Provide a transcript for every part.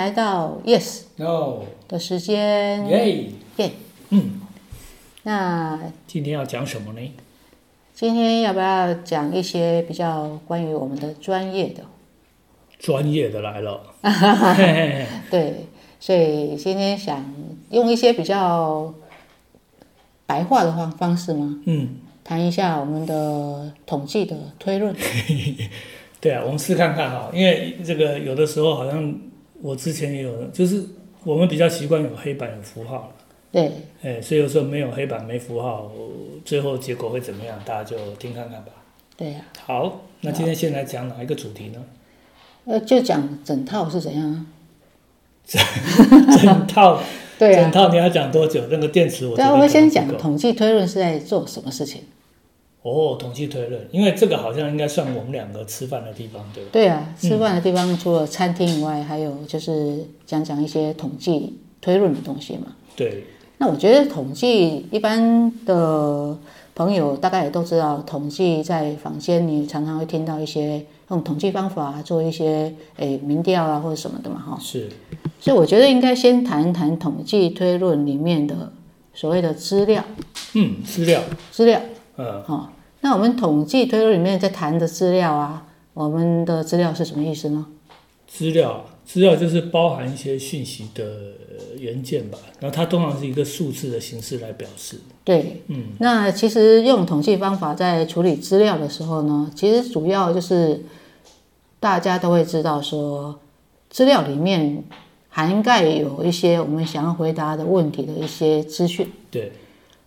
来到 Yes No，的时间。耶，耶，嗯，那今天要讲什么呢？今天要不要讲一些比较关于我们的专业的？专业的来了，对，所以今天想用一些比较白话的方方式吗？嗯，谈一下我们的统计的推论。对啊，我们试看看哈，因为这个有的时候好像我之前也有，就是我们比较习惯有黑板有符号对，哎，所以有时候没有黑板没符号，最后结果会怎么样？大家就听看看吧。对呀、好，那今天先来讲哪一个主题呢？呃，就讲整套是怎样啊？整套，对啊，整套你要讲多久？那个电池我对啊，我们先讲统计推论是在做什么事情。哦，统计推论，因为这个好像应该算我们两个吃饭的地方，对吧？对啊，吃饭的地方除了餐厅以外，还有就是讲讲一些统计推论的东西嘛。对，那我觉得统计一般的朋友大概也都知道，统计在坊间你常常会听到一些用统计方法做一些诶民调啊或者什么的嘛哈。是，所以我觉得应该先谈一谈统计推论里面的所谓的资料，嗯，资料，资料。呃，哦，那我们统计推论里面在谈的资料啊，我们的资料是什么意思呢？资料，资料就是包含一些讯息的呃元件吧，然后它通常是一个数字的形式来表示。对，嗯，那其实用统计方法在处理资料的时候呢，其实主要就是大家都会知道说，资料里面涵盖有一些我们想要回答的问题的一些资讯。对，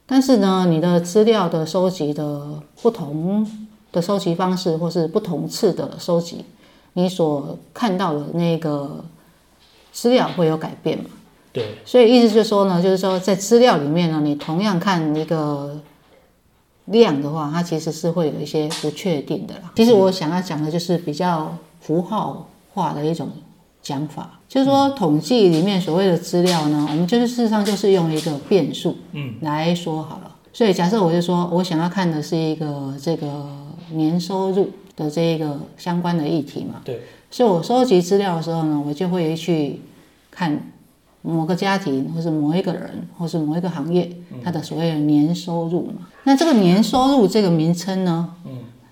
但是呢，你的资料的收集的不同的收集方式，或是不同次的收集，你所看到的那个资料会有改变嘛？对，所以意思就是说呢，就是说在资料里面呢，你同样看一个量的话，它其实是会有一些不确定的啦。其实我想要讲的就是比较符号化的一种讲法，就是说统计里面所谓的资料呢，我们就是事实上就是用一个变数，嗯，来说好了。所以假设我就说我想要看的是一个这个年收入的这一个相关的议题嘛，对，所以我收集资料的时候呢，我就会去看某个家庭，或是某一个人，或是某一个行业，它的所谓的年收入嘛。那这个年收入这个名称呢，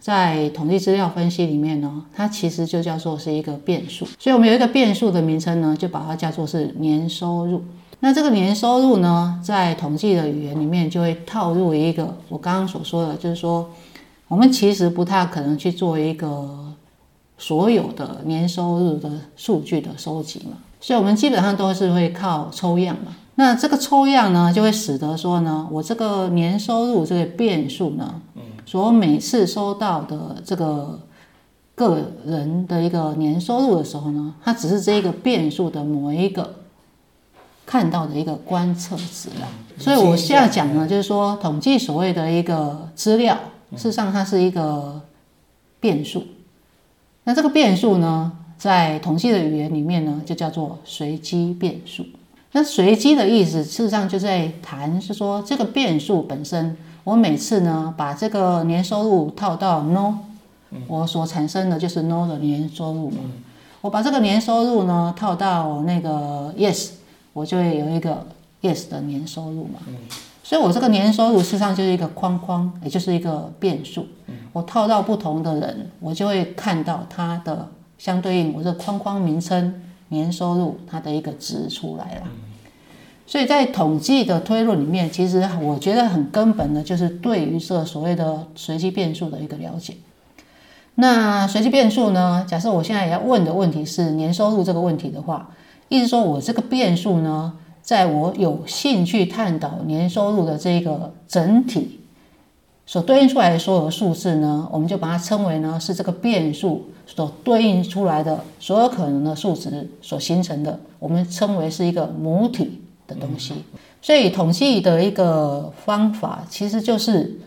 在统计资料分析里面呢，它其实就叫做是一个变数。所以我们有一个变数的名称呢，就把它叫做是年收入。那这个年收入呢，在统计的语言里面就会套入一个我刚刚所说的，就是说我们其实不太可能去做一个所有的年收入的数据的收集嘛，所以我们基本上都是会靠抽样嘛。那这个抽样呢，就会使得说呢，我这个年收入这个变数呢，所每次收到的这个个人的一个年收入的时候呢，它只是这一个变数的某一个看到的一个观测值啦。所以我现在讲呢，就是说统计所谓的一个资料，事实上它是一个变数。那这个变数呢，在统计的语言里面呢，就叫做随机变数。那随机的意思，事实上就在谈是说这个变数本身，我每次呢把这个年收入套到 no，我所产生的就是 no 的年收入嘛。我把这个年收入呢套到那个 yes，我就会有一个 yes 的年收入嘛。所以我这个年收入事实上就是一个框框，也就是一个变数。我套到不同的人，我就会看到它的相对应我这个框框名称年收入它的一个值出来了。所以在统计的推论里面，其实我觉得很根本的就是对于这所谓的随机变数的一个了解。那随机变数呢？假设我现在要问的问题是年收入这个问题的话，意思说我这个变数呢，在我有兴趣探讨年收入的这个整体所对应出来的所有数字呢，我们就把它称为呢是这个变数所对应出来的所有可能的数值所形成的，我们称为是一个母体的东西。所以统计的一个方法其实就是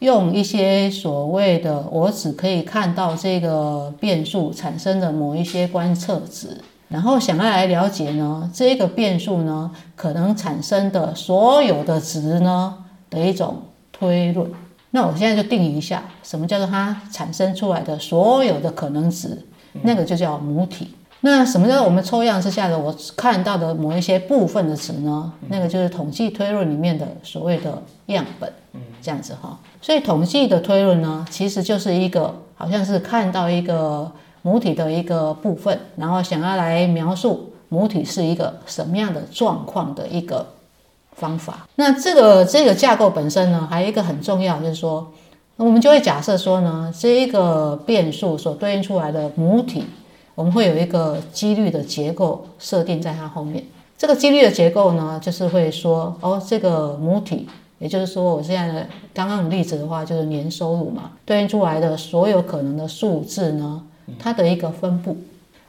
用一些所谓的我只可以看到这个变数产生的某一些观测值。然后想要来了解呢，这个变数呢可能产生的所有的值呢的一种推论。那我现在就定义一下，什么叫做它产生出来的所有的可能值，那个就叫母体。那什么叫做我们抽样之下的我看到的某一些部分的值呢？那个就是统计推论里面的所谓的样本，这样子哈。所以统计的推论呢，其实就是一个好像是看到一个母体的一个部分，然后想要来描述母体是一个什么样的状况的一个方法。那这个这个架构本身呢，还有一个很重要，就是说，我们就会假设说呢，这一个变数所对应出来的母体。我们会有一个几率的结构设定在它后面。这个几率的结构呢，就是会说，哦，这个母体，也就是说，我现在的刚刚的例子的话，就是年收入嘛，对应出来的所有可能的数字呢，它的一个分布。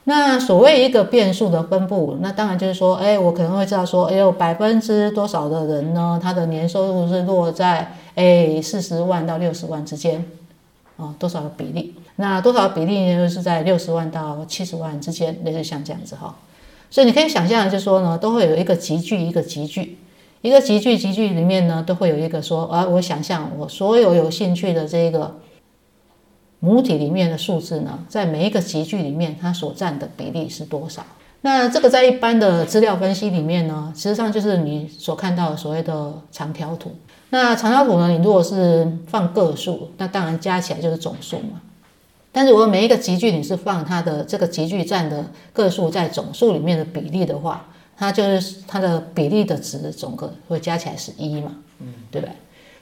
那所谓一个变数的分布，那当然就是说，哎，我可能会知道说，哎呦，百分之多少的人呢，他的年收入是落在哎四十万到六十万之间，哦，多少的比例？那多少比例呢？就是在六十万到七十万之间，类似像这样子哈。所以你可以想象，就是说呢，都会有一个集聚，一个集聚，一个集聚集聚里面呢，都会有一个说，啊，我想象我所有有兴趣的这个母体里面的数字呢，在每一个集聚里面，它所占的比例是多少？那这个在一般的资料分析里面呢，实际上就是你所看到的所谓的长条图。那长条图呢，你如果是放个数，那当然加起来就是总数嘛。但是，如果每一个集聚你是放它的这个集聚占的个数在总数里面的比例的话，它就是它的比例的值总个会加起来是一嘛，嗯，对不对？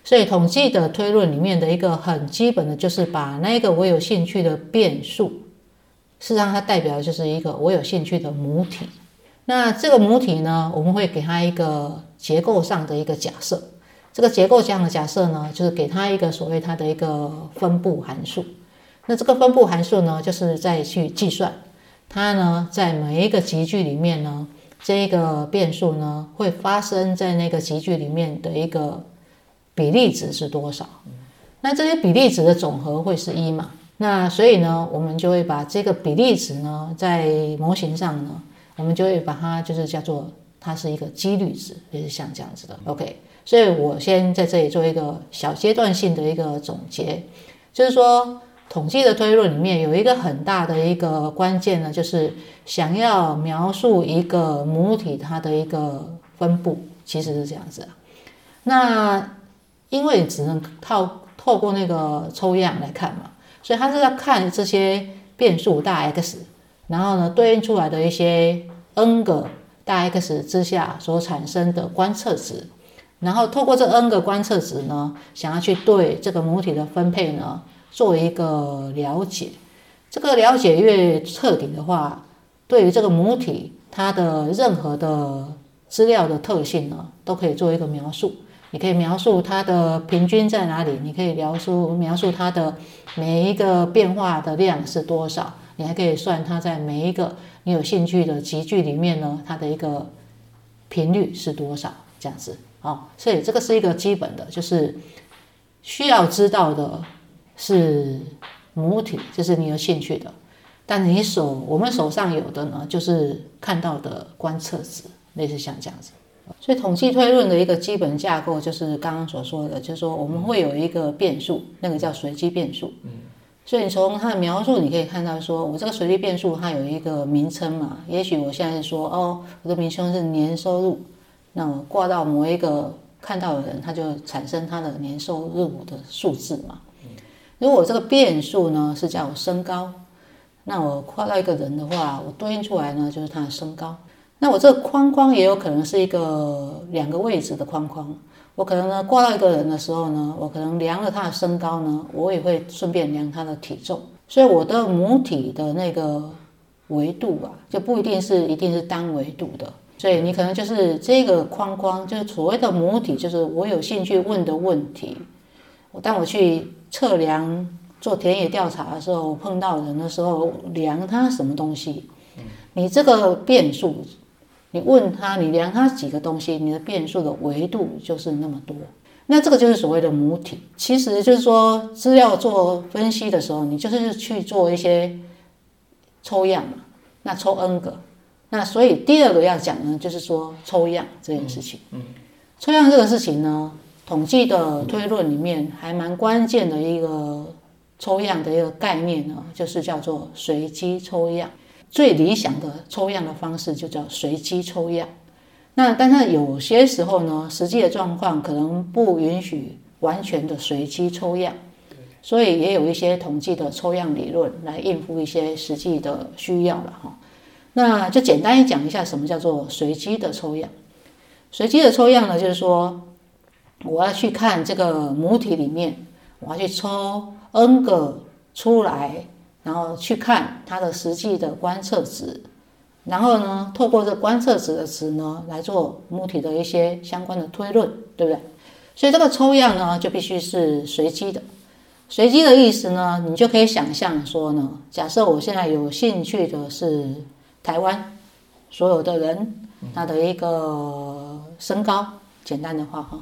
所以统计的推论里面的一个很基本的就是把那个我有兴趣的变数，事实上它代表的就是一个我有兴趣的母体。那这个母体呢，我们会给它一个结构上的一个假设。这个结构这样的假设呢，就是给它一个所谓它的一个分布函数。那这个分布函数呢，就是再去计算它呢，在每一个集聚里面呢，这一个变数呢，会发生在那个集聚里面的一个比例值是多少？那这些比例值的总和会是一嘛？那所以呢，我们就会把这个比例值呢，在模型上呢，我们就会把它就是叫做它是一个几率值，就是像这样子的。OK，所以我先在这里做一个小阶段性的一个总结，就是说。统计的推论里面有一个很大的一个关键呢，就是想要描述一个母体它的一个分布，其实是这样子。那因为只能靠透过那个抽样来看嘛，所以它是要看这些变数大 X，然后呢对应出来的一些 n 个大 X 之下所产生的观测值，然后透过这 n 个观测值呢，想要去对这个母体的分配呢。做一个了解，这个了解越彻底的话，对于这个母体它的任何的资料的特性呢，都可以做一个描述。你可以描述它的平均在哪里，你可以描述描述它的每一个变化的量是多少，你还可以算它在每一个你有兴趣的集聚里面呢，它的一个频率是多少，这样子啊。所以这个是一个基本的，就是需要知道的。是母体，就是你有兴趣的，但你手我们手上有的呢，就是看到的观测值，类似像这样子。所以统计推论的一个基本架构就是刚刚所说的，就是说我们会有一个变数，那个叫随机变数。嗯。所以你从它的描述，你可以看到，说我这个随机变数它有一个名称嘛？也许我现在是说，哦，我的名称是年收入，那我挂到某一个看到的人，他就产生他的年收入的数字嘛。如果我这个变数呢是叫我身高，那我画到一个人的话，我对应出来呢就是他的身高。那我这个框框也有可能是一个两个位置的框框。我可能呢挂到一个人的时候呢，我可能量了他的身高呢，我也会顺便量他的体重。所以我的母体的那个维度啊，就不一定是一定是单维度的。所以你可能就是这个框框，就是所谓的母体，就是我有兴趣问的问题。我当我去。测量做田野调查的时候，碰到人的时候，量他什么东西？你这个变数，你问他，你量他几个东西，你的变数的维度就是那么多。那这个就是所谓的母体。其实就是说，资料做分析的时候，你就是去做一些抽样嘛。那抽 n 个，那所以第二个要讲呢，就是说抽样这件事情。嗯，抽样这个事情呢。统计的推论里面还蛮关键的一个抽样的一个概念呢，就是叫做随机抽样。最理想的抽样的方式就叫随机抽样。那但是有些时候呢，实际的状况可能不允许完全的随机抽样，所以也有一些统计的抽样理论来应付一些实际的需要了哈。那就简单讲一下什么叫做随机的抽样。随机的抽样呢，就是说。我要去看这个母体里面，我要去抽 n 个出来，然后去看它的实际的观测值，然后呢，透过这观测值的值呢，来做母体的一些相关的推论，对不对？所以这个抽样呢，就必须是随机的。随机的意思呢，你就可以想象说呢，假设我现在有兴趣的是台湾所有的人他的一个身高，简单的话哈。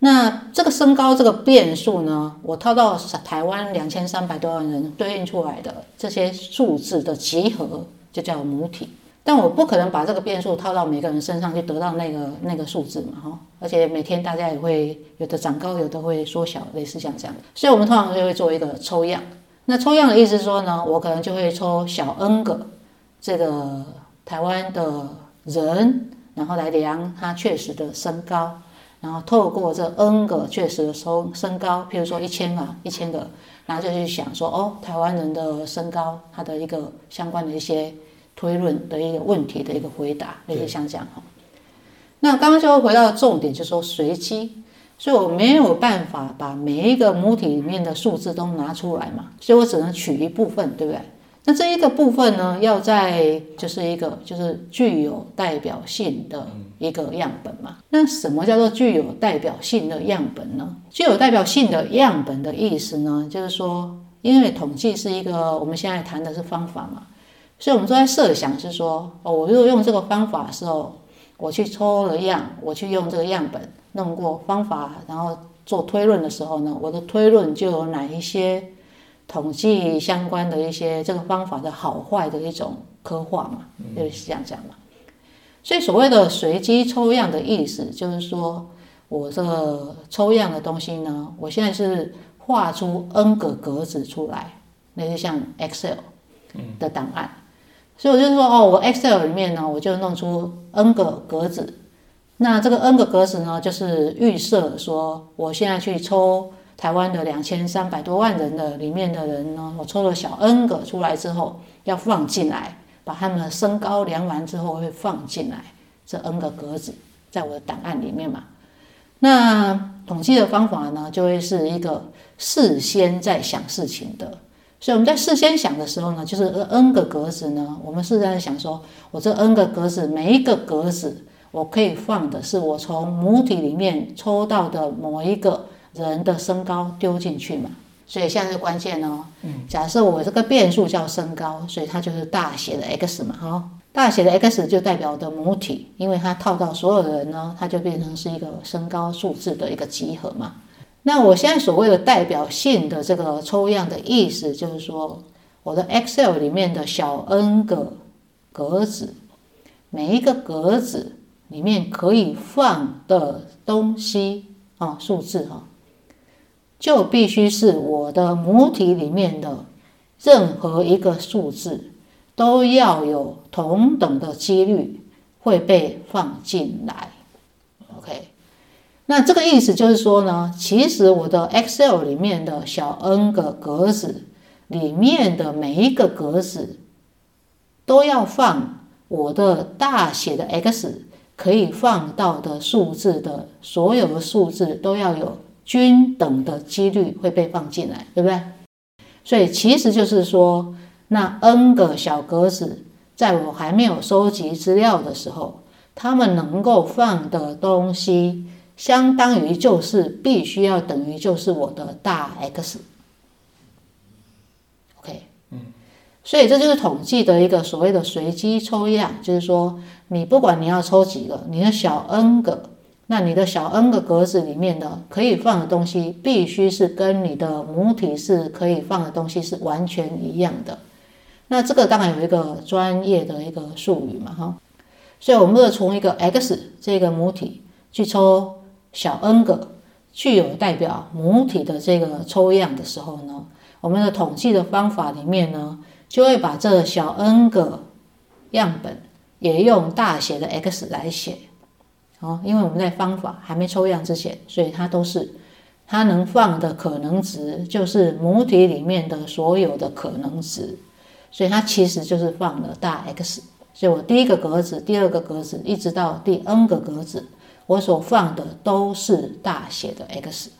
那这个身高这个变数呢，我套到台湾两千三百多万人对应出来的这些数字的集合就叫母体，但我不可能把这个变数套到每个人身上去得到那个那个数字嘛，哈，而且每天大家也会有的长高，有的会缩小，类似像这样，所以我们通常就会做一个抽样。那抽样的意思说呢，我可能就会抽小 n 个这个台湾的人，然后来量他确实的身高。然后透过这 n 个确实的身身高，譬如说一千个、一千个，然后就去想说，哦，台湾人的身高，它的一个相关的一些推论的一个问题的一个回答，类似像这样哈。那刚刚就回到重点，就说随机，所以我没有办法把每一个母体里面的数字都拿出来嘛，所以我只能取一部分，对不对？那这一个部分呢，要在就是一个就是具有代表性的一个样本嘛。那什么叫做具有代表性的样本呢？具有代表性的样本的意思呢，就是说，因为统计是一个我们现在谈的是方法嘛，所以我们都在设想是说，哦，我如果用这个方法的时候，我去抽了样，我去用这个样本弄过方法，然后做推论的时候呢，我的推论就有哪一些。统计相关的一些这个方法的好坏的一种刻画嘛，就是这样讲嘛。所以所谓的随机抽样的意思，就是说我这个抽样的东西呢，我现在是画出 n 个格子出来，那就像 Excel 的档案。所以我就是说，哦，我 Excel 里面呢，我就弄出 n 个格子。那这个 n 个格子呢，就是预设说，我现在去抽。台湾的两千三百多万人的里面的人呢，我抽了小 n 个出来之后，要放进来，把他们的身高量完之后会放进来，这 n 个格子在我的档案里面嘛。那统计的方法呢，就会是一个事先在想事情的。所以我们在事先想的时候呢，就是 n 个格子呢，我们是在想说，我这 n 个格子每一个格子，我可以放的是我从母体里面抽到的某一个。人的身高丢进去嘛，所以现在是关键哦。嗯，假设我这个变数叫身高，所以它就是大写的 X 嘛，哈，大写的 X 就代表的母体，因为它套到所有的人呢，它就变成是一个身高数字的一个集合嘛。那我现在所谓的代表性的这个抽样的意思，就是说我的 Excel 里面的小 n 个格子，每一个格子里面可以放的东西啊，数字哈。就必须是我的母体里面的任何一个数字都要有同等的几率会被放进来。OK，那这个意思就是说呢，其实我的 Excel 里面的小 n 个格子里面的每一个格子都要放我的大写的 X 可以放到的数字的所有的数字都要有。均等的几率会被放进来，对不对？所以其实就是说，那 n 个小格子，在我还没有收集资料的时候，他们能够放的东西，相当于就是必须要等于就是我的大 X。OK，嗯，所以这就是统计的一个所谓的随机抽样，就是说，你不管你要抽几个，你的小 n 个。那你的小 n 个格子里面的可以放的东西，必须是跟你的母体是可以放的东西是完全一样的。那这个当然有一个专业的一个术语嘛，哈。所以我们要从一个 x 这个母体去抽小 n 个具有代表母体的这个抽样的时候呢，我们的统计的方法里面呢，就会把这小 n 个样本也用大写的 X 来写。哦，因为我们在方法还没抽样之前，所以它都是它能放的可能值，就是母体里面的所有的可能值，所以它其实就是放了大 X。所以我第一个格子、第二个格子，一直到第 n 个格子。我所放的都是大写的 X，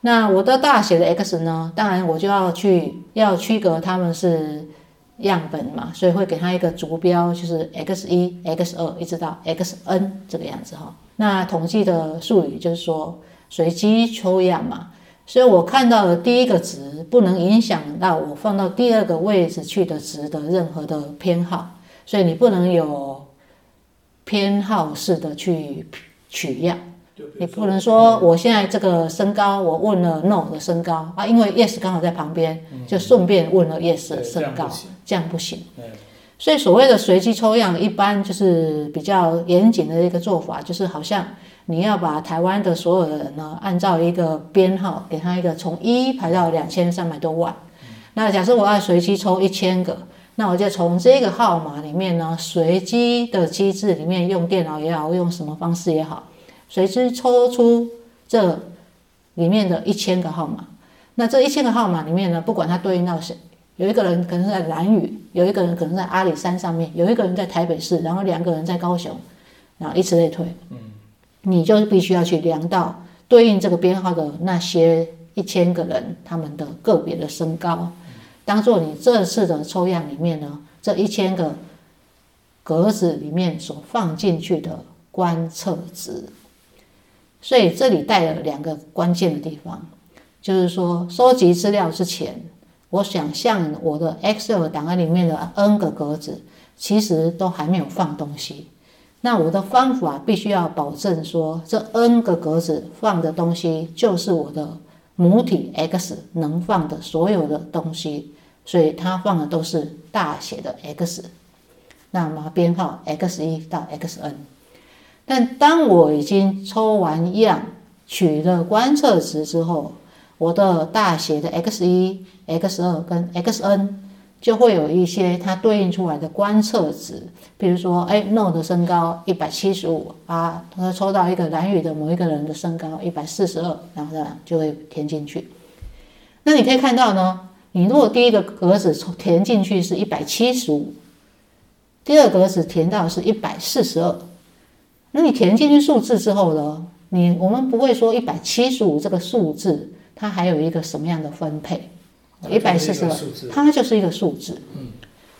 那我的大写的 X 呢？当然我就要去要区隔它们是样本嘛，所以会给它一个逐标，就是 X 一、X 二一直到 Xn 这个样子哈。那统计的术语就是说随机抽样嘛，所以我看到的第一个值不能影响到我放到第二个位置去的值的任何的偏好，所以你不能有偏好式的去。取样，你不能说我现在这个身高，我问了 no 的身高啊，因为 yes 刚好在旁边，就顺便问了 yes 的身高，这样不行。所以所谓的随机抽样，一般就是比较严谨的一个做法，就是好像你要把台湾的所有的人呢，按照一个编号，给他一个从一排到两千三百多万。那假设我要随机抽一千个，那我就从这个号码里面呢，随机的机制里面，用电脑也好，用什么方式也好。随之抽出这里面的一千个号码，那这一千个号码里面呢，不管它对应到谁，有一个人可能在蓝屿，有一个人可能在阿里山上面，有一个人在台北市，然后两个人在高雄，然后以此类推。嗯，你就必须要去量到对应这个编号的那些一千个人他们的个别的身高，当做你这次的抽样里面呢，这一千个格子里面所放进去的观测值。所以这里带了两个关键的地方，就是说收集资料之前，我想象我的 Excel 档案里面的 N 个格子其实都还没有放东西，那我的方法必须要保证说这 N 个格子放的东西就是我的母体 X 能放的所有的东西，所以它放的都是大写的 X，那么编号 X 一到 Xn。但当我已经抽完样，取了观测值之后，我的大写的 X 一、X 二跟 Xn 就会有一些它对应出来的观测值，比如说，哎，No 的身高一百七十五啊，他抽到一个蓝宇的某一个人的身高一百四十二，然后呢就会填进去。那你可以看到呢，你如果第一个格子填进去是一百七十五，第二格子填到是一百四十二。那你填进去数字之后呢？你我们不会说一百七十五这个数字，它还有一个什么样的分配？一百四十二，它就是一个数字。嗯，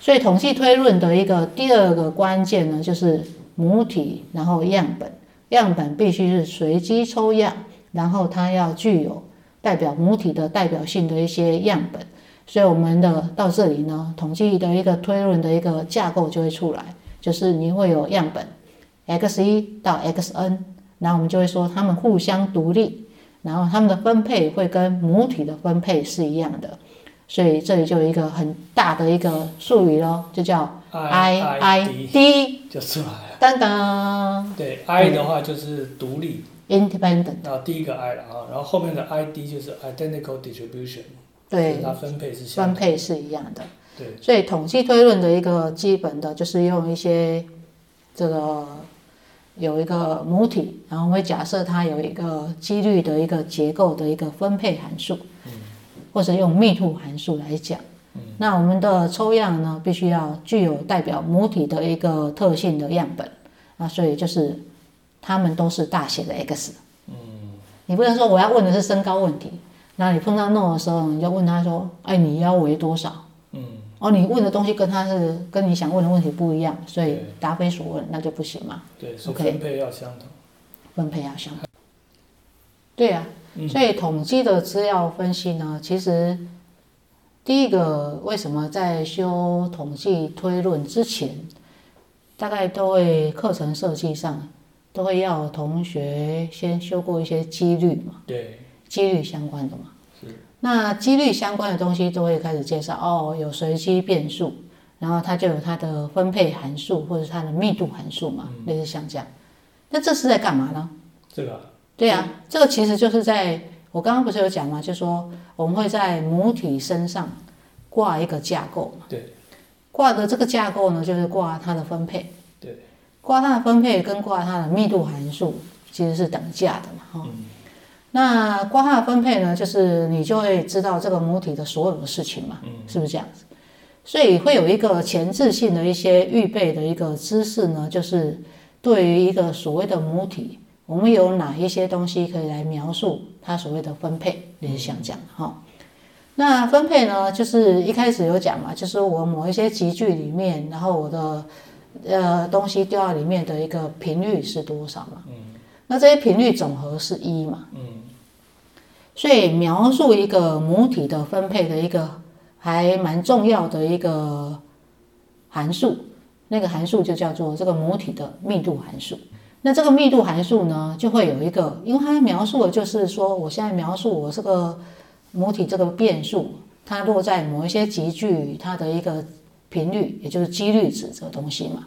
所以统计推论的一个第二个关键呢，就是母体，然后样本，样本必须是随机抽样，然后它要具有代表母体的代表性的一些样本。所以我们的到这里呢，统计的一个推论的一个架构就会出来，就是你会有样本。X 一到 xn，然后我们就会说它们互相独立，然后它们的分配会跟母体的分配是一样的，所以这里就有一个很大的一个术语咯，就叫 i i d 就出来了。当当，对，i 的话就是独立，independent，然后第一个 i 了啊，然后后面的 i d 就是 identical distribution，对，它分配是分配是一样的，对，所以统计推论的一个基本的就是用一些这个。有一个母体，然后我们假设它有一个几率的一个结构的一个分配函数，或者用密度函数来讲。那我们的抽样呢，必须要具有代表母体的一个特性的样本啊，所以就是它们都是大写的 X。嗯，你不能说我要问的是身高问题，那你碰到 no 的时候，你就问他说：“哎，你腰围多少？”哦，你问的东西跟他是跟你想问的问题不一样，所以答非所问，那就不行嘛。对，分配要相同。分配要相同。对呀，所以统计的资料分析呢，其实第一个为什么在修统计推论之前，大概都会课程设计上都会要同学先修过一些几率嘛？对，几率相关的嘛。那几率相关的东西都会开始介绍哦，有随机变数，然后它就有它的分配函数或者它的密度函数嘛，类似像这样。那这是在干嘛呢？这个对啊，这个其实就是在我刚刚不是有讲嘛，就说我们会在母体身上挂一个架构嘛。对。挂的这个架构呢，就是挂它的分配。对。挂它的分配跟挂它的密度函数其实是等价的嘛，哈。那光化分配呢，就是你就会知道这个母体的所有的事情嘛，是不是这样子？所以会有一个前置性的一些预备的一个知识呢，就是对于一个所谓的母体，我们有哪一些东西可以来描述它所谓的分配？你是想讲哈？那分配呢，就是一开始有讲嘛，就是我某一些集聚里面，然后我的呃东西掉到里面的一个频率是多少嘛？嗯。那这些频率总和是一嘛？嗯。所以描述一个母体的分配的一个。还蛮重要的一个函数，那个函数就叫做这个母体的密度函数。那这个密度函数呢，就会有一个，因为它描述的就是说，我现在描述我这个母体这个变数，它落在某一些集聚它的一个频率，也就是几率值这个东西嘛。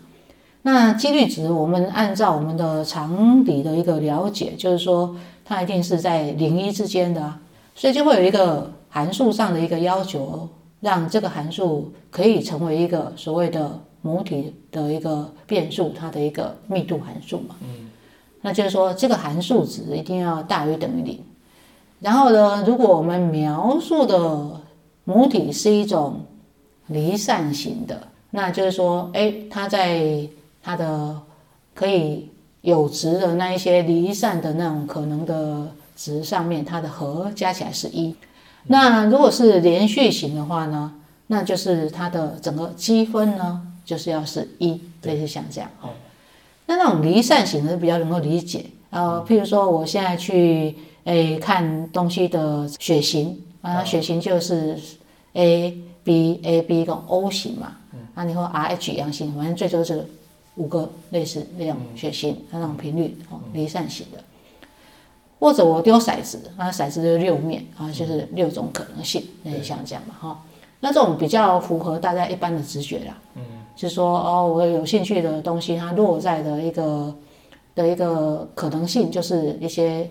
那几率值，我们按照我们的常理的一个了解，就是说它一定是在零一之间的，所以就会有一个函数上的一个要求。让这个函数可以成为一个所谓的母体的一个变数，它的一个密度函数嘛。嗯，那就是说这个函数值一定要大于等于零。然后呢，如果我们描述的母体是一种离散型的，那就是说，哎，它在它的可以有值的那一些离散的那种可能的值上面，它的和加起来是一。那如果是连续型的话呢，那就是它的整个积分呢，就是要是一，类似像这样。哦。那那种离散型的比较能够理解，呃，譬如说我现在去诶看东西的血型啊，血型就是 A B A B 跟 O 型嘛，啊，你说 R H 阳性，反正最多是五个类似那种血型，那种频率哦，离散型的。或者我丢骰子，那，骰子就六面啊，就是六种可能性，那你想讲嘛哈？那这种比较符合大家一般的直觉啦，嗯，就是说哦，我有兴趣的东西，它落在的一个的一个可能性，就是一些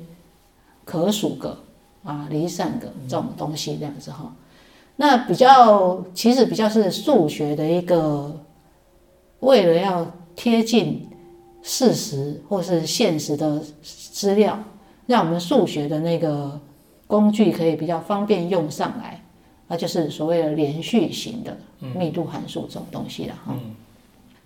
可数个啊、离散个这种东西这样子哈。那比较其实比较是数学的一个，为了要贴近事实或是现实的资料。让我们数学的那个工具可以比较方便用上来，那就是所谓的连续型的密度函数这种东西了哈。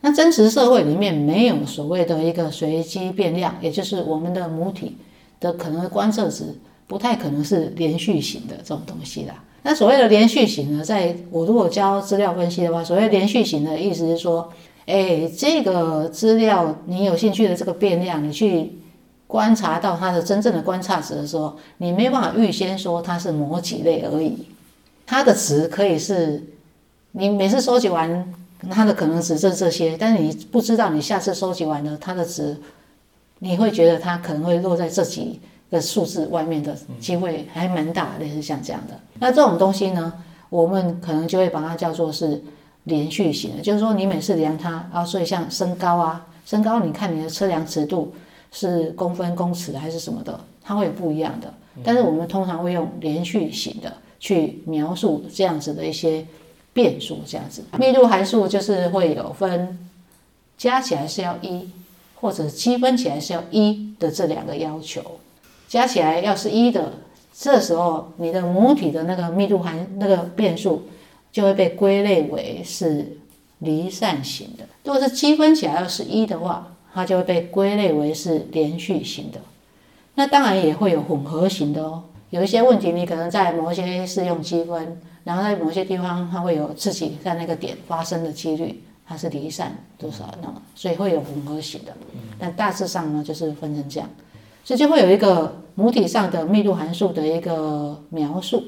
那真实社会里面没有所谓的一个随机变量，也就是我们的母体的可能观测值不太可能是连续型的这种东西啦。那所谓的连续型呢，在我如果教资料分析的话，所谓连续型的意思是说，哎，这个资料你有兴趣的这个变量，你去。观察到它的真正的观察值的时候，你没办法预先说它是某几类而已。它的值可以是，你每次收集完它的可能值是这些，但是你不知道你下次收集完了它的值，你会觉得它可能会落在这几个数字外面的机会还蛮大，类似像这样的。那这种东西呢，我们可能就会把它叫做是连续型的，就是说你每次量它啊，所以像身高啊，身高你看你的测量尺度。是公分、公尺还是什么的，它会有不一样的。但是我们通常会用连续型的去描述这样子的一些变数，这样子。密度函数就是会有分加起来是要一，或者积分起来是要一的这两个要求。加起来要是一的，这时候你的母体的那个密度函那个变数就会被归类为是离散型的。如果是积分起来要是一的话，它就会被归类为是连续型的，那当然也会有混合型的哦。有一些问题，你可能在某些是用积分，然后在某些地方它会有自己在那个点发生的几率，它是离散多少那所以会有混合型的。但大致上呢，就是分成这样，所以就会有一个母体上的密度函数的一个描述。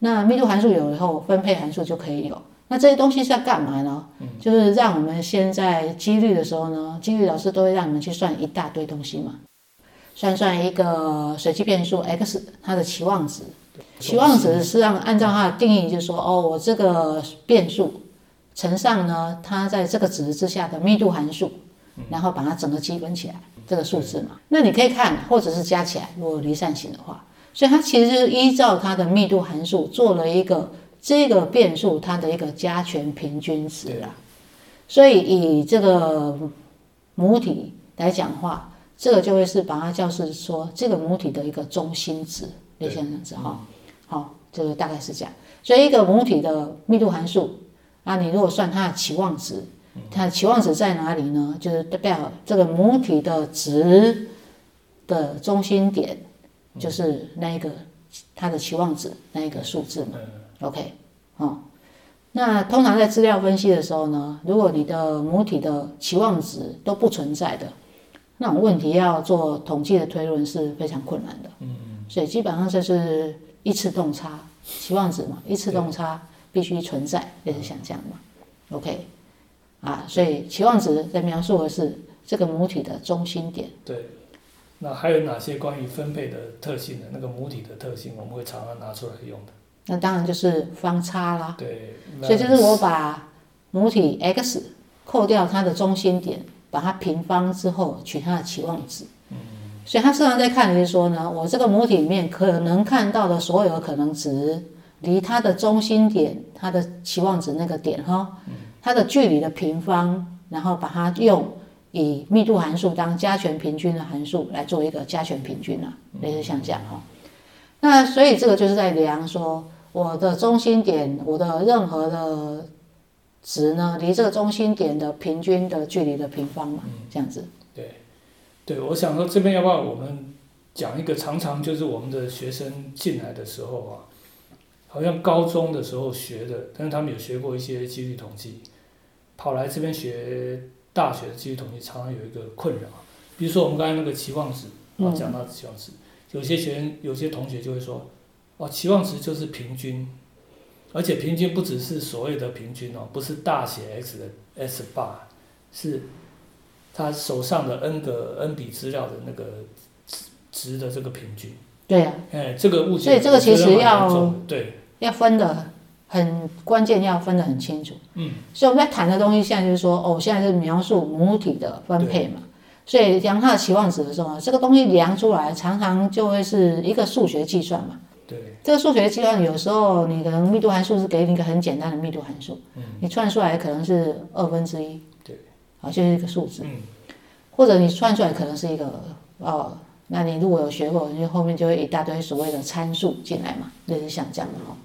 那密度函数有以后，分配函数就可以有。那这些东西是要干嘛呢？就是让我们现在几率的时候呢，几率老师都会让你们去算一大堆东西嘛，算算一个随机变数 x 它的期望值，期望值是让按照它的定义，就是说哦，我这个变数乘上呢，它在这个值之下的密度函数，然后把它整个积分起来，这个数字嘛。那你可以看，或者是加起来，如果离散型的话，所以它其实是依照它的密度函数做了一个这个变数它的一个加权平均值啊。所以以这个母体来讲话，这个就会是把它叫是说这个母体的一个中心值，类似这样子哈。好，这个大概是这样。所以一个母体的密度函数啊，你如果算它的期望值，它的期望值在哪里呢？就是代表这个母体的值的中心点，就是那一个它的期望值那一个数字嘛。OK，哦。那通常在资料分析的时候呢，如果你的母体的期望值都不存在的，那种问题要做统计的推论是非常困难的。嗯嗯。所以基本上就是一次动差期望值嘛，一次动差必须存在，也是想象嘛。OK，啊，所以期望值在描述的是这个母体的中心点。对。那还有哪些关于分配的特性呢那个母体的特性，我们会常常拿出来用的？那当然就是方差啦。对，所以就是我把母体 x 扣掉它的中心点，把它平方之后取它的期望值。嗯。所以他实际上在看的是说呢，我这个母体里面可能看到的所有可能值，离它的中心点、它的期望值那个点哈，它的距离的平方，然后把它用以密度函数当加权平均的函数来做一个加权平均啊，类似像这样哈。那所以这个就是在量说。我的中心点，我的任何的值呢，离这个中心点的平均的距离的平方嘛，这样子。对，对，我想说这边要不要我们讲一个常常就是我们的学生进来的时候啊，好像高中的时候学的，但是他们有学过一些几率统计，跑来这边学大学的统计，常常有一个困扰，比如说我们刚才那个期望值，啊，讲到期望值，有些学生有些同学就会说。哦，期望值就是平均，而且平均不只是所谓的平均哦，不是大写 X 的 S bar，是他手上的 n 个 n 笔资料的那个值值的这个平均。对呀。哎，这个物所以这个其实要对要分的很关键，要分得很清楚。嗯。所以我们在谈的东西，现在就是说，哦，现在是描述母体的分配嘛。所以量它的期望值的时候，这个东西量出来，常常就会是一个数学计算嘛。对，这个数学计算有时候你可能密度函数是给你一个很简单的密度函数，嗯，你算出来可能是二分之一，对，好就是一个数字，嗯，或者你算出来可能是一个哦，那你如果有学过，你后面就会一大堆所谓的参数进来嘛，类似像这样的哈。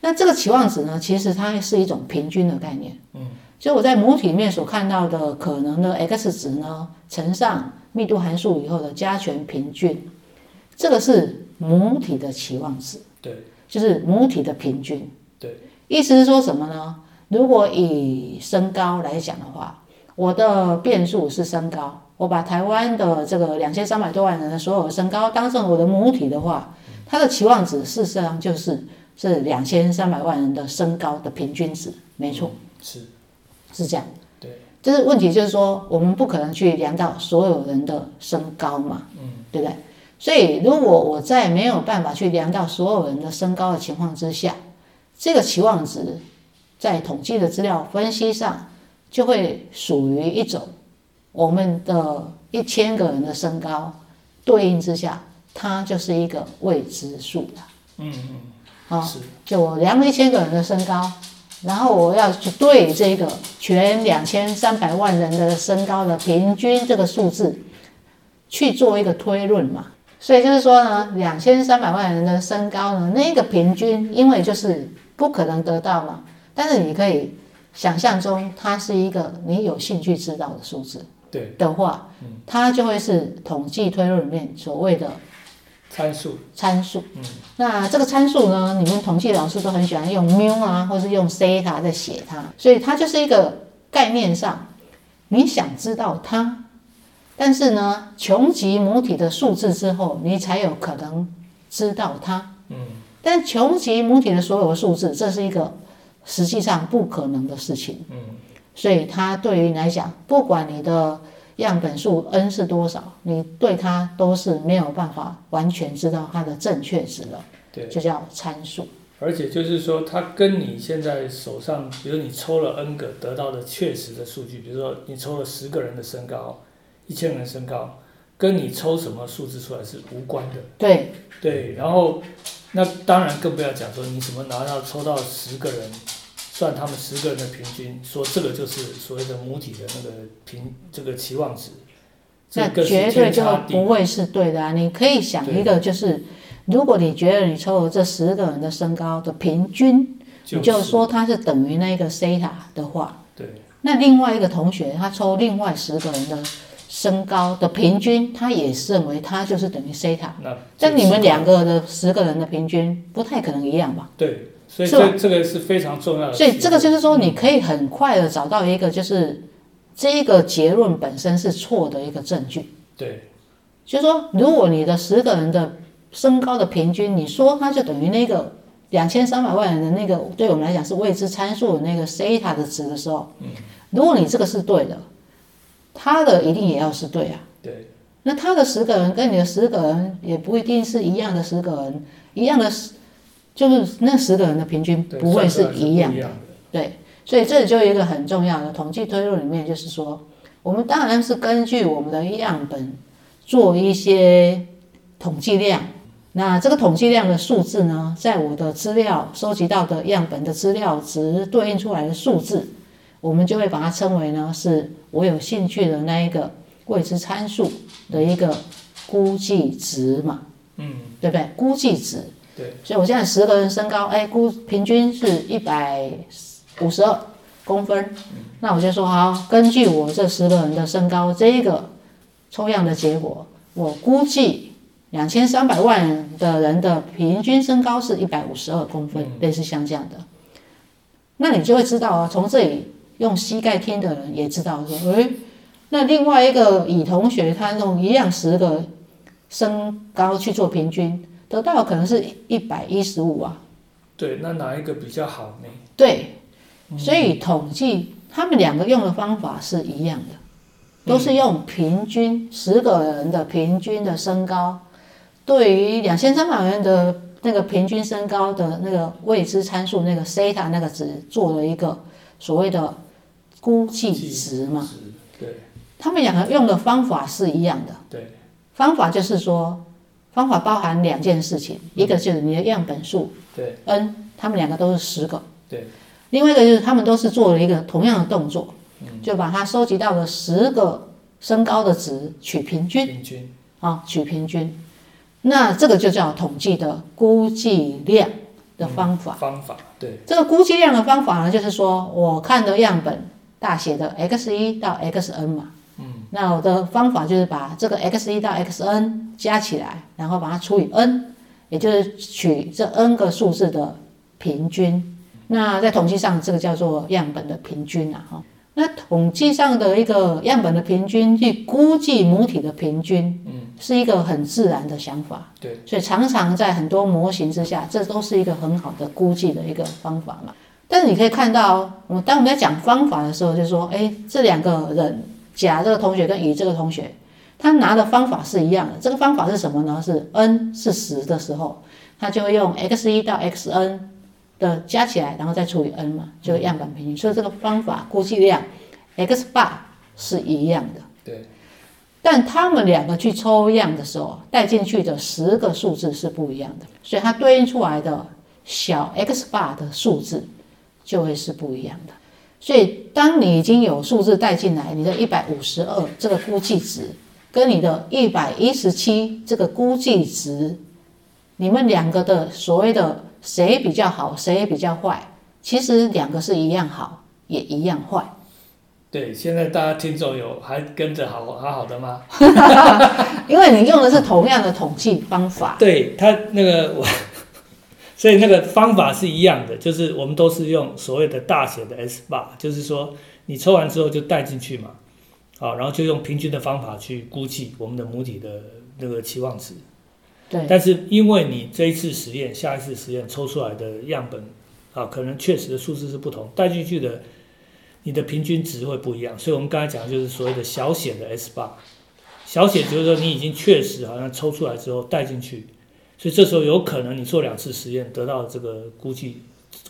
那这个期望值呢，其实它是一种平均的概念，嗯，所以我在母体里面所看到的可能的 x 值呢，乘上密度函数以后的加权平均，这个是。母体的期望值，对，就是母体的平均，对，意思是说什么呢？如果以身高来讲的话，我的变数是身高，我把台湾的这个两千三百多万人的所有身高当成我的母体的话，它的期望值事实上就是是两千三百万人的身高的平均值，没错，是，是这样，对，就是问题就是说，我们不可能去量到所有人的身高嘛，嗯，对不对？所以，如果我在没有办法去量到所有人的身高的情况之下，这个期望值在统计的资料分析上就会属于一种我们的一千个人的身高对应之下，它就是一个未知数了。嗯嗯，好，就我量了一千个人的身高，然后我要去对这个全两千三百万人的身高的平均这个数字去做一个推论嘛。所以就是说呢，两千三百万人的身高呢，那个平均，因为就是不可能得到嘛。但是你可以想象中，它是一个你有兴趣知道的数字。对。的话，它就会是统计推论里面所谓的参数。参数。嗯。那这个参数呢，你们统计老师都很喜欢用缪啊，或是用西塔在写它，所以它就是一个概念上，你想知道它。但是呢，穷极母体的数字之后，你才有可能知道它。嗯。但穷极母体的所有数字，这是一个实际上不可能的事情。嗯。所以它对于你来讲，不管你的样本数 n 是多少，你对它都是没有办法完全知道它的正确值了。对。就叫参数。而且就是说，它跟你现在手上，比如你抽了 n 个得到的确实的数据，比如说你抽了十个人的身高。一千人身高，跟你抽什么数字出来是无关的。对对，然后那当然更不要讲说你怎么拿到抽到十个人，算他们十个人的平均，说这个就是所谓的母体的那个平这个期望值，那绝对就不会是对的啊！你可以想一个，就是如果你觉得你抽了这十个人的身高的平均，就你就说它是等于那个西塔的话，对那另外一个同学他抽另外十个人的身高的平均，他也是认为他就是等于西塔。那但你们两个的十个人的平均不太可能一样吧？对，所以这这个是非常重要的。所以这个就是说，你可以很快的找到一个就是这个结论本身是错的一个证据。对就是说，如果你的十个人的身高的平均，你说它就等于那个两千三百万人的那个，对我们来讲是未知参数的那个西塔的值的时候，如果你这个是对的，他的一定也要是对啊。对那他的十个人跟你的十个人也不一定是一样的十个人，一样的十，就是那十个人的平均，不会是一样的。不一样的。对，所以这里就有一个很重要的统计推论里面，就是说，我们当然是根据我们的样本做一些统计量。那这个统计量的数字呢，在我的资料收集到的样本的资料值对应出来的数字，我们就会把它称为呢，是我有兴趣的那一个未知参数的一个估计值嘛，嗯，对不对？估计值。对。所以我现在十个人身高，哎，估平均是一百五十二公分，那我就说好，根据我这十个人的身高这一个抽样的结果，我估计两千三百万的人的平均身高是一百五十二公分，类似像这样的，那你就会知道啊，从这里用膝盖听的人也知道说，哎，那另外一个乙同学他用一样十个身高去做平均，得到的可能是一百一十五啊。对，那哪一个比较好呢？对，所以统计他们两个用的方法是一样的，都是用平均十个人的平均的身高，对于两千三百人的那个平均身高的那个未知参数那个西塔那个值做了一个所谓的估计值嘛。对他们两个用的方法是一样的，对方法就是说，方法包含两件事情，一个就是你的样本数对 n，他们两个都是十个。对，另外一个就是他们都是做了一个同样的动作，就把它收集到的十个身高的值取平均平均啊，取平均。那这个就叫统计的估计量的方法。方法对这个估计量的方法呢，就是说我看的样本大写的 x 一到 xn 嘛，嗯，那我的方法就是把这个 x 一到 xn 加起来，然后把它除以 n，也就是取这 n 个数字的平均。那在统计上，这个叫做样本的平均啊，哈。那统计上的一个样本的平均去估计母体的平均，嗯，是一个很自然的想法。对，所以常常在很多模型之下，这都是一个很好的估计的一个方法嘛。但是你可以看到，我们当我们在讲方法的时候，就说，哎，这两个人，甲这个同学跟乙这个同学，他拿的方法是一样的。这个方法是什么呢？是 n 是十的时候，他就会用 x 一到 xn 的加起来，然后再除以 n 嘛，就样本平均。所以这个方法估计量 x bar 是一样的。对，但他们两个去抽样的时候，带进去的十个数字是不一样的，所以它对应出来的小 x bar 的数字就会是不一样的。所以，当你已经有数字带进来，你的一百五十二这个估计值，跟你的一百一十七这个估计值，你们两个的所谓的谁比较好，谁比较坏，其实两个是一样好，也一样坏。对，现在大家听众有还跟着好好好的吗？因为你用的是同样的统计方法。对他那个我，所以那个方法是一样的，就是我们都是用所谓的大写的 S bar，就是说你抽完之后就带进去嘛，好，然后就用平均的方法去估计我们的母体的那个期望值。对，但是因为你这一次实验、下一次实验抽出来的样本啊，可能确实的数字是不同，带进去的你的平均值会不一样。所以我们刚才讲的就是所谓的小写的 S bar，小写就是说你已经确实好像抽出来之后带进去，所以这时候有可能你做两次实验得到这个估计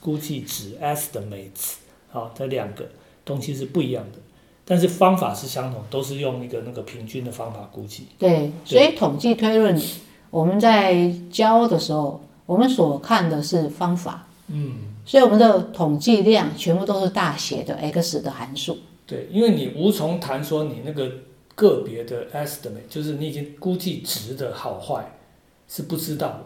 估计值 estimates 好，这两个东西是不一样的。但是方法是相同，都是用一个那个平均的方法估计。对，所以统计推论我们在教的时候，我们所看的是方法，嗯，所以我们的统计量全部都是大写的 x 的函数。对，因为你无从谈说你那个个别的 estimate，就是你已经估计值的好坏是不知道的。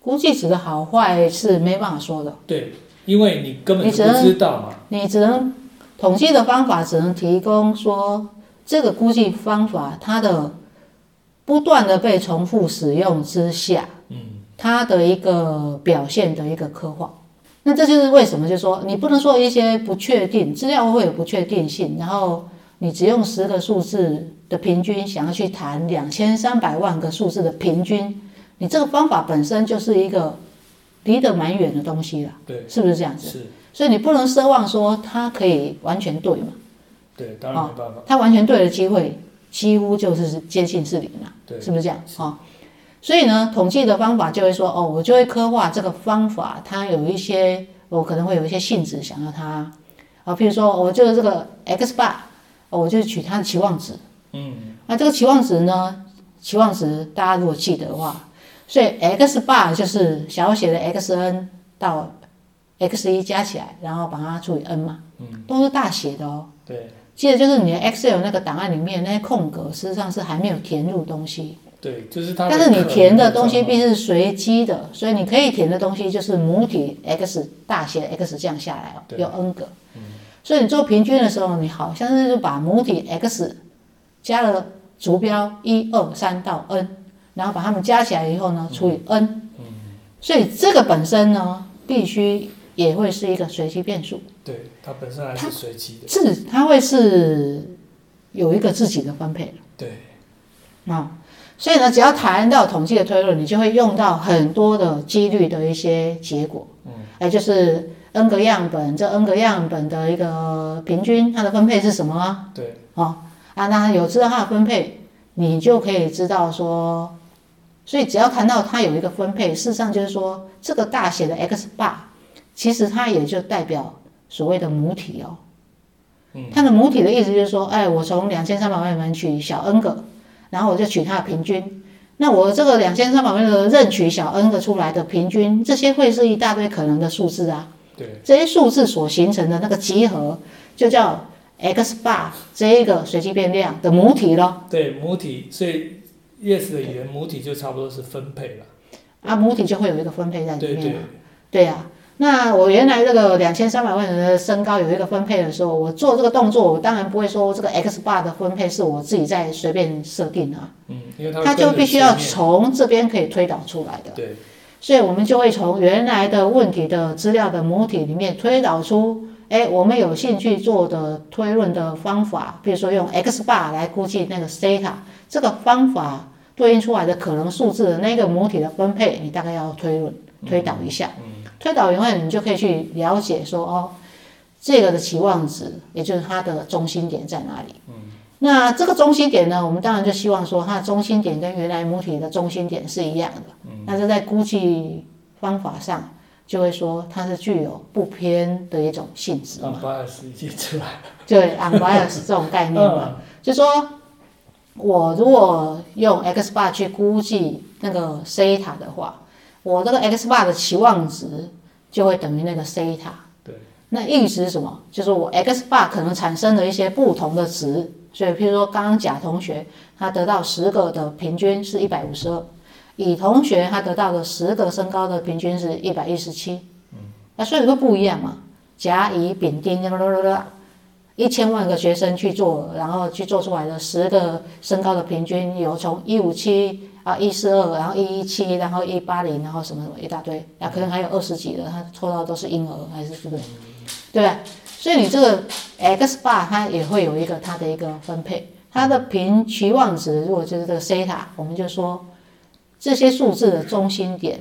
估计值的好坏是没办法说的，对，因为你根本你只能就不知道嘛。你只能统计的方法只能提供说这个估计方法它的不断的被重复使用之下，嗯，它的一个表现的一个刻画。那这就是为什么，就是说你不能说一些不确定资料会有不确定性，然后你只用十个数字的平均，想要去谈两千三百万个数字的平均，你这个方法本身就是一个离得蛮远的东西了，对，是不是这样子？是，所以你不能奢望说它可以完全对嘛，对，当然没办法。它完全对的机会几乎就是接近是零了，对，是不是这样？哦，所以呢，统计的方法就会说，哦，我就会刻画这个方法，它有一些我可能会有一些性质想要它，啊，譬如说我就是这个 x bar，哦我就取它的期望值，嗯，那这个期望值呢，期望值大家如果记得的话，所以 x bar 就是小写的 x n 到 x 一加起来，然后把它除以 n 嘛，嗯，都是大写的哦。对，记得就是你的 Excel 那个档案里面那些空格，事实上是还没有填入东西，对，就是它。但是你填的东西必须是随机的，所以你可以填的东西就是母体 x 大写 X 这样下来哦，对有 n 个。所以你做平均的时候，你好像是就把母体 x 加了逐标一二三到 n，然后把它们加起来以后呢，除以 n。所以这个本身呢，必须也会是一个随机变数。对，它本身还是随机的。自它会是有一个自己的分配的对，啊、所以呢，只要谈到统计的推论，你就会用到很多的几率的一些结果，嗯，哎，就是 n 个样本，这 n 个样本的一个平均，它的分配是什么啊？对，哦，啊，那有知道它的分配，你就可以知道说，所以只要谈到它有一个分配，事实上就是说，这个大写的 x bar，其实它也就代表所谓的母体哦。它的母体的意思就是说，哎，我从两千三百万里面取小 n 个，然后我就取它的平均。那我这个两千三百万的任取小 n 个出来的平均，这些会是一大堆可能的数字啊。对，这些数字所形成的那个集合，就叫 x bar 这一个随机变量的母体咯。对，母体，所以 yes 的语言母体就差不多是分配了。啊，母体就会有一个分配在里对对面嘛。对呀、那我原来这个两千三百万人的身高有一个分配的时候，我做这个动作，我当然不会说这个 x bar 的分配是我自己在随便设定啊，嗯，因为它它就必须要从这边可以推导出来的。对，所以我们就会从原来的问题的资料的母体里面推导出，哎，我们有兴趣做的推论的方法，比如说用 x bar 来估计那个 theta，这个方法对应出来的可能数字的那个母体的分配，你大概要推论推导一下。推导以后，你就可以去了解说，哦，这个的期望值，也就是它的中心点在哪里。那这个中心点呢，我们当然就希望说，它的中心点跟原来母体的中心点是一样的。那这在估计方法上就会说它是具有不偏的一种性质嘛，unbiased 已经出来了。对 unbiased 这种概念嘛，就说我如果用 x bar 去估计那个 theta 的话，我这个 x bar 的期望值就会等于那个 theta。对，那意思是什么？就是我 x bar 可能产生了一些不同的值，所以譬如说刚刚甲同学他得到十个的平均是一百五十二，乙同学他得到的十个身高的平均是一百一十七，嗯，那所以都不一样嘛？甲、乙、丙、丁，啦啦啦啦，一千万个学生去做，然后去做出来的十个身高的平均有从一五七啊一四二，然后一一七，然后一八零，然后什么什么一大堆，啊，可能还有二十几的，他抽到都是婴儿还是是不是？对吧？所以你这个 x bar 它也会有一个它的一个分配，它的平期望值如果就是这个 theta，我们就说这些数字的中心点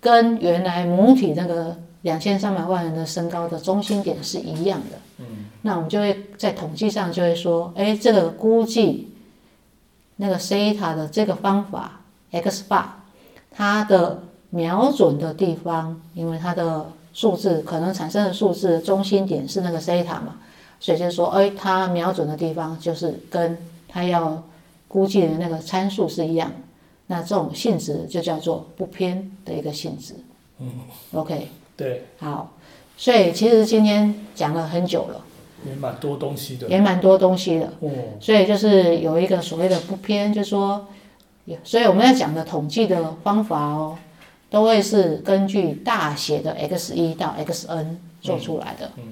跟原来母体那个两千三百万人的身高的中心点是一样的。嗯，那我们就会在统计上就会说，哎，这个估计那个 theta 的这个方法 x bar，它的瞄准的地方，因为它的数字可能产生的数字中心点是那个 theta 嘛，所以就是说，哎，它瞄准的地方就是跟它要估计的那个参数是一样，那这种性质就叫做不偏的一个性质。嗯，OK，对，好，所以其实今天讲了很久了，也蛮多东西的。也蛮多东西的，哦，所以就是有一个所谓的不偏，就是说，所以我们要讲的统计的方法哦，都会是根据大写的 x 一到 xn 做出来的。嗯，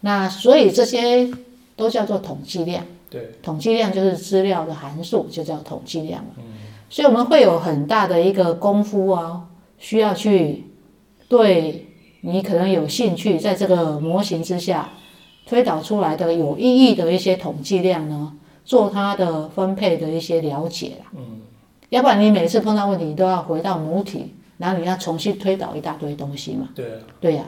那所以这些都叫做统计量，对，统计量就是资料的函数，就叫统计量嘛。嗯所以我们会有很大的一个功夫哦，需要去对你可能有兴趣，在这个模型之下推导出来的有意义的一些统计量呢，做它的分配的一些了解啦。嗯，要不然你每次碰到问题，你都要回到母体，然后你要重新推导一大堆东西嘛。对啊，对呀、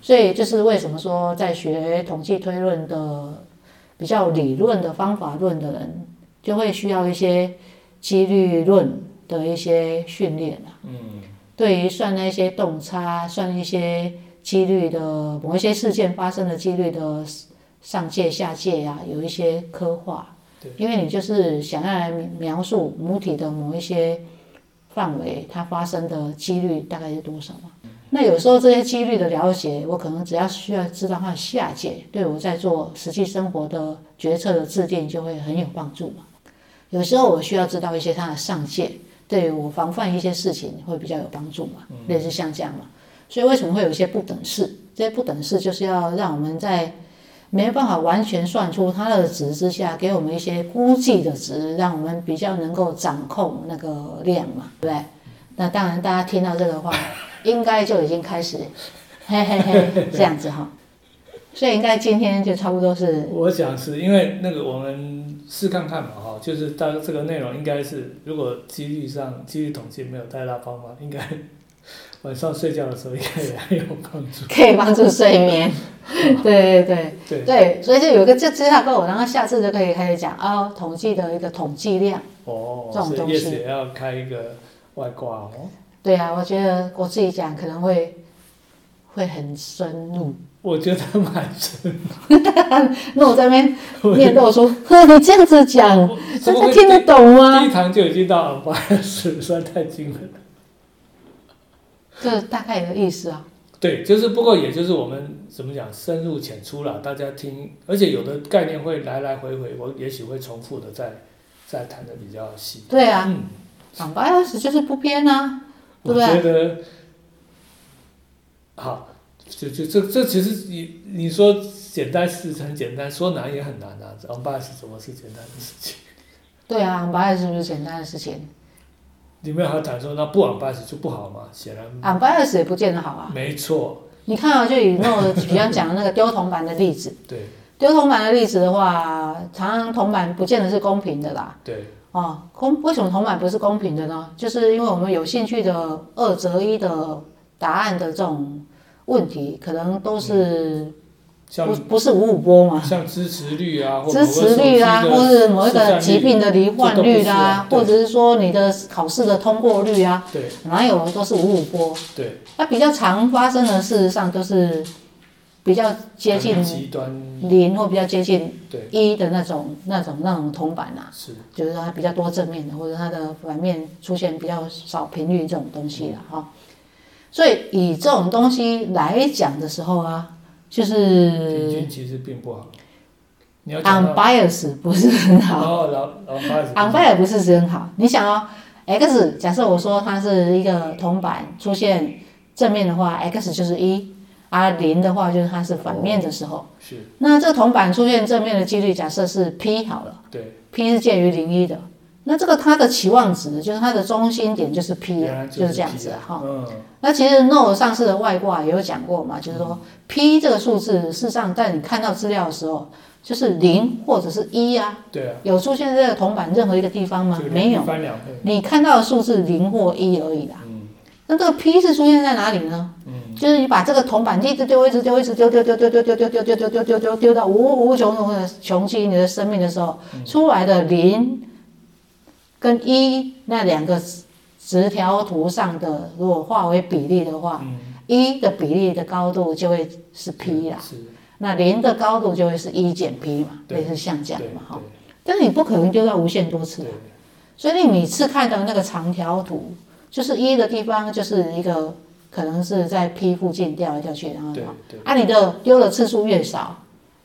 所以就是为什么说在学统计推论的比较理论的方法论的人，就会需要一些几率论的一些训练啊。嗯，对于算那些动差、算一些几率的某一些事件发生的几率的上界、下界啊，有一些刻画。对，因为你就是想要来描述母体的某一些范围，它发生的几率大概是多少嘛？那有时候这些几率的了解，我可能只要需要知道它的下界，对我在做实际生活的决策的制定就会很有帮助嘛。有时候我需要知道一些它的上界，对于我防范一些事情会比较有帮助嘛，类似像这样嘛。所以为什么会有一些不等式？这些不等式就是要让我们在没办法完全算出它的值之下，给我们一些估计的值，让我们比较能够掌控那个量嘛，对不对？那当然，大家听到这个话，应该就已经开始嘿嘿嘿这样子哈。所以应该今天就差不多是我想是因为那个我们试看看嘛，哈，就是大这个内容应该是，如果几率上几率统计没有太大方法，应该晚上睡觉的时候应该也很有帮助。可以帮助睡眠。对对对对，对，所以就有一个这资料够，然后下次就可以开始讲哦，统计的一个统计量。哦，这种东西也要开一个外挂哦。对啊，我觉得我自己讲可能会会很深入。我觉得蛮深，那我在那边面露说，呵，你这样子讲，大家听得懂吗？第一堂就已经到八十，实在太惊人了。这大概的意思啊。对，就是不过也就是我们怎么讲深入浅出了，大家听，而且有的概念会来来回回，我也许会重复的再再谈的比较细。对啊，嗯，反八二十就是不偏啊，对我不对？觉得好，就就这这其实你你说简单是很简单，说难也很难啊。昂巴是怎么是简单的事情？对啊，八二十是不是简单的事情？你们还谈说那不昂巴就不好嘛？显然啊，八二十也不见得好啊。没错，你看啊，就以那个比方讲的那个丢铜板的例子，对丢铜板的例子的话，常常铜板不见得是公平的啦。对，哦，公为什么铜板不是公平的呢？就是因为我们有兴趣的二择一的答案的这种问题，可能都是像不不是五五波嘛？像支持率啊，或支持率啊，或是某一个疾病的罹患率啊或者是说你的考试的通过率啊，对哪有都是五五波？对它比较常发生的，事实上都是比较接近很极端，零或比较接近对一的那种、那种、那种铜板啊，是就是它比较多正面的，或者它的反面出现比较少频率这种东西了哈。所以以这种东西来讲的时候啊，就平是均其实并不好。你要讲到 unbiased 不是很好。哦，老老八 unfair 不是很好。你想哦，x 假设我说它是一个铜板出现正面的话，x 就是一，而零的话就是它是反面的时候，是那这个铜板出现正面的几率假设是 p 好了对，，p 是介于零一的，那这个它的期望值就是它的中心点就是 p 啊，就是这样子啊哈。嗯，那其实 No 上市的外挂也有讲过嘛，就是说 p 这个数字，事实上在你看到资料的时候，就是零或者是一呀，对啊，有出现在这个铜板任何一个地方吗就？没有。你看到的数字零或一而已啦。嗯那这个 P 是出现在哪里呢？嗯，就是你把这个铜板一直丢，一直丢，一直丢，丢丢丢丢丢丢丢丢丢丢丢丢丢到无无穷穷的穷尽你的生命的时候，出来的零跟一那两个直条图上的，如果化为比例的话，嗯，一的比例的高度就会是 P 啦。是，那零的高度就会是一减 p 嘛，对类似像这样对嘛哈。但是你不可能丢到无限多次啊，所以你每次看到那个长条图，就是一的地方就是一个可能是在 P 附近掉来掉去，然后啊你的丢的次数越少，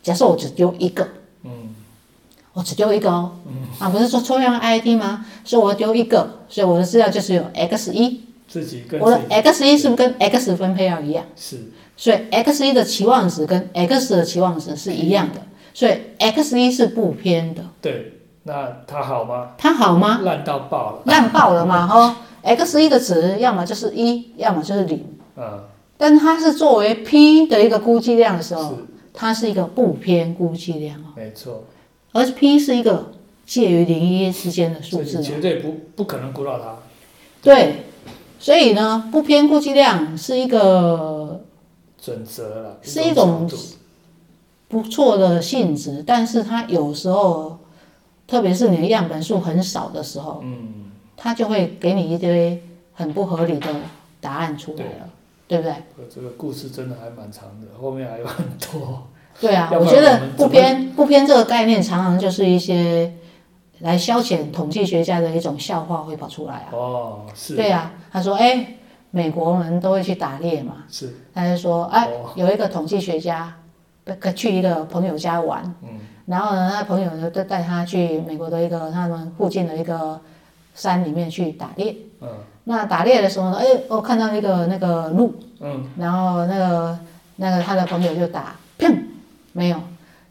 假设我只丢一个，嗯我只丢一个哦，啊不是说抽样 ID 吗？所以我丢一个，所以我的资料就是有 x 一，自己跟我的 x 一是不是跟 x 分配要一样？是所以 x 一的期望值跟 x 的期望值是一样的，所以 x 一是不偏的，对，那它好吗？它好吗？烂到爆了，烂爆了嘛哈，x 一的值要么就是一，要么就是零，嗯，但它是作为 p 的一个估计量的时候是，它是一个不偏估计量哦，没错，而 p 是一个介于零一之间的数字哦，绝对不不可能估到它，对，所以呢，不偏估计量是一个准则了，是一种不错的性质，但是它有时候，特别是你的样本数很少的时候，嗯，它就会给你一堆很不合理的答案出来了，对不对？这个故事真的还蛮长的，后面还有很多，对啊，我觉得不偏不偏这个概念，常常就是一些来消遣统计学家的一种笑话会跑出来啊。哦，是。对啊，他说，哎，美国人都会去打猎嘛，是，他就说，哎哦，有一个统计学家，呃去一个朋友家玩，嗯。然后呢，他朋友呢就带他去美国的一个他们附近的一个山里面去打猎。嗯。那打猎的时候呢，哎，我看到一个那个鹿，嗯，然后那个那个他的朋友就打，砰，没有，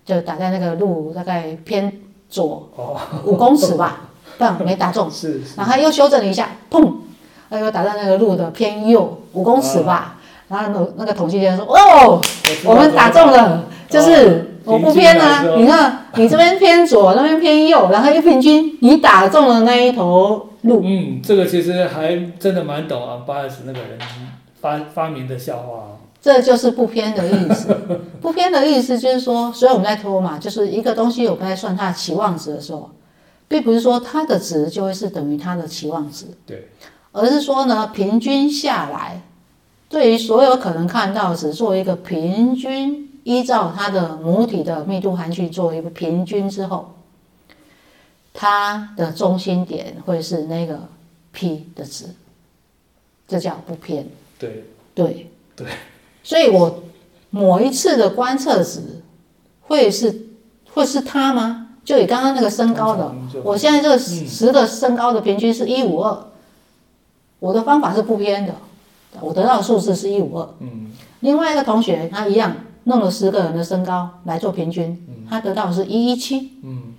就打在那个路大概偏左哦，五公尺吧，但，没打中。是是，然后他又修正了一下，砰，他又打在那个路的偏右五公尺吧。然后那那个统计学家说：“哦，我们打中了，就是我不偏啊。你看你这边偏左，那边偏右，然后又平均，你打中了那一头鹿。嗯，这个其实还真的蛮懂啊，巴尔斯那个人发发明的笑话哦，这就是不偏的意思。不偏的意思就是说，所以我们在拖嘛，就是一个东西我们在算它的期望值的时候，并不是说它的值就会是等于它的期望值，对，而是说呢，平均下来，对于所有可能看到的值做一个平均，依照它的母体的密度含去做一个平均之后，它的中心点会是那个 p 的值，这叫不偏。对，对对，所以我某一次的观测值会是会是它吗？就以刚刚那个身高的我现在这个十的身高的平均是一五二，我的方法是不偏的，我得到的数字是一五二。嗯，另外一个同学他一样弄了十个人的身高来做平均，他得到的是一一七。嗯，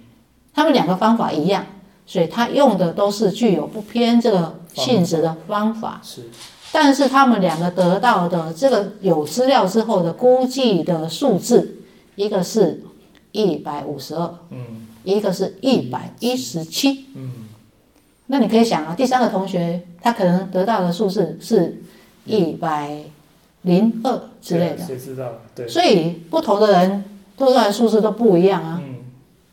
他们两个方法一样，所以他用的都是具有不偏这个性质的方法。是，但是他们两个得到的这个有资料之后的估计的数字，一个是一百五十二，嗯一个是一百一十七。嗯，那你可以想啊，第三个同学他可能得到的数字是一百零二之类的，谁知道？对，所以不同的人得到的数字都不一样啊。嗯，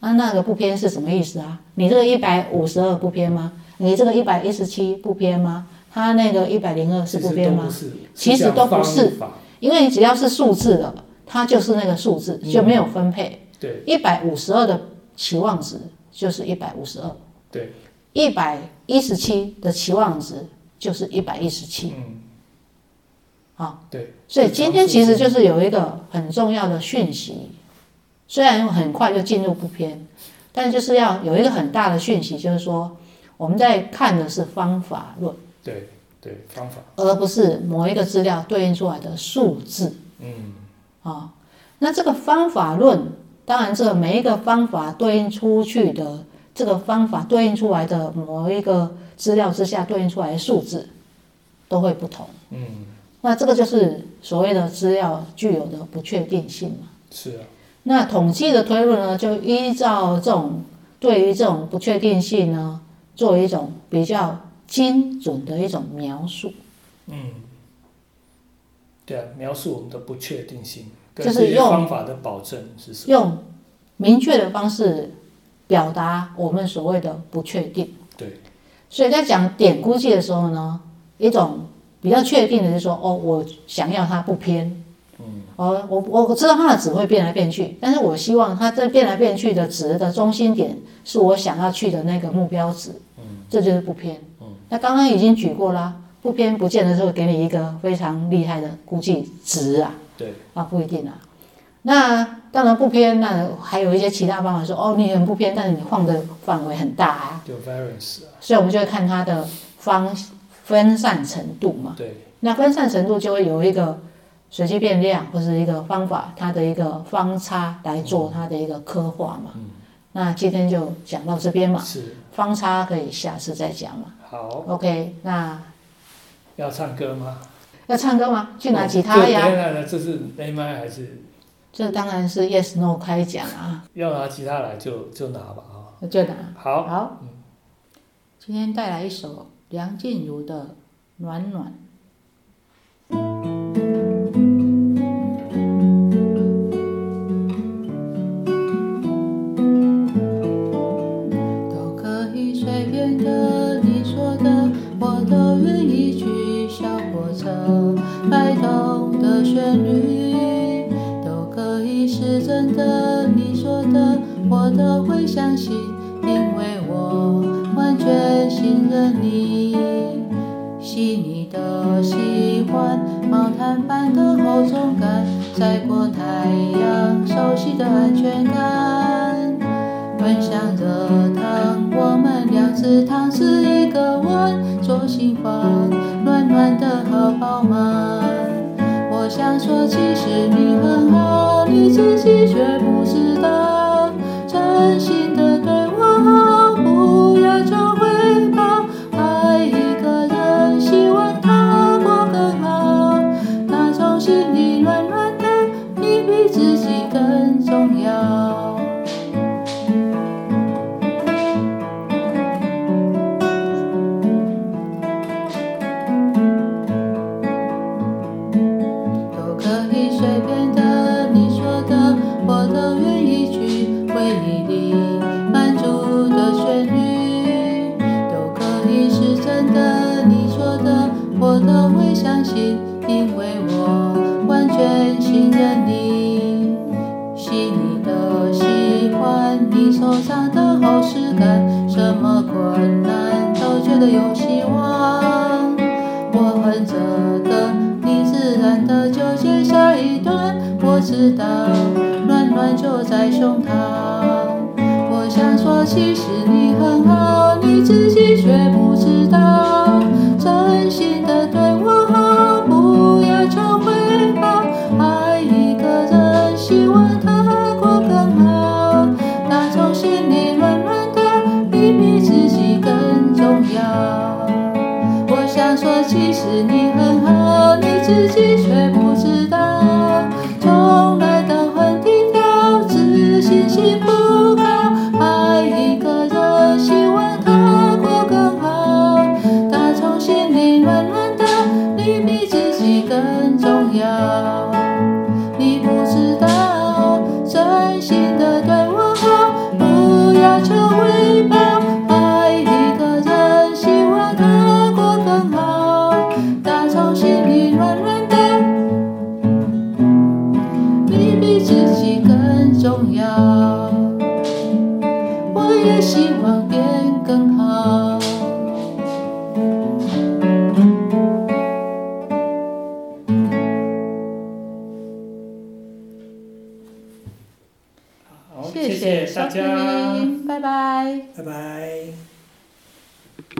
那那个不偏是什么意思啊？你这个一百五十二不偏吗？你这个一百一十七不偏吗？他那个一百零二是不偏吗？其实都不是因为你只要是数字的，它就是那个数字，就没有分配。对。一百五十二的期望值就是一百五十二，对，一百一十七的期望值就是一百一十七。嗯，好，对，所以今天其实就是有一个很重要的讯息，虽然很快就进入不偏，但就是要有一个很大的讯息，就是说我们在看的是方法论，对对方法，而不是某一个资料对应出来的数字。嗯，啊、那这个方法论，当然这个每一个方法对应出去的这个方法对应出来的某一个资料之下对应出来的数字都会不同。嗯，那这个就是所谓的资料具有的不确定性嘛。是啊，那统计的推论呢，就依照这种对于这种不确定性呢，做一种比较精准的一种描述。嗯，对啊，描述我们的不确定性，跟就是用方法的保证是什么？用明确的方式表达我们所谓的不确定。对，所以在讲点估计的时候呢，一种比较确定的是说，哦，我想要它不偏，嗯，哦，我我知道它的值会变来变去，但是我希望它这变来变去的值的中心点是我想要去的那个目标值，嗯，这就是不偏。嗯，那刚刚已经举过啦，不偏不见的时候给你一个非常厉害的估计值啊。对，啊，不一定啊。那当然不偏，那还有一些其他方法说，哦，你很不偏，但是你晃的范围很大啊。就 variance 啊。所以我们就会看它的方分散程度嘛。对。那分散程度就会有一个。随机变量或是一个方法，它的一个方差来做它的一个刻画嘛。嗯。那今天就讲到这边嘛。是。方差可以下次再讲嘛。好。OK，那要唱歌吗？要唱歌吗？去拿吉他呀。这这是 A 麦还是？这当然是 Yes No 开奖啊。要拿吉他来就就拿吧啊。就拿。好。好。今天带来一首梁静茹的《暖暖》。开动的旋律，都可以是真的。你说的，我都会相信，因为我完全信任你。细腻的喜欢，毛毯般的厚重感，晒过太阳，熟悉的安全感，闻香热汤，我们两次汤匙一个碗，做心房。暖的好饱满。我想说，其实你很好，你自己却不知道珍惜。因为我完全信任你，心里的喜欢，你手藏的好事，干什么困难都觉得有希望，我哼着歌，你自然的就接下一段，我知道暖暖就在胸膛，我想说其实你很好。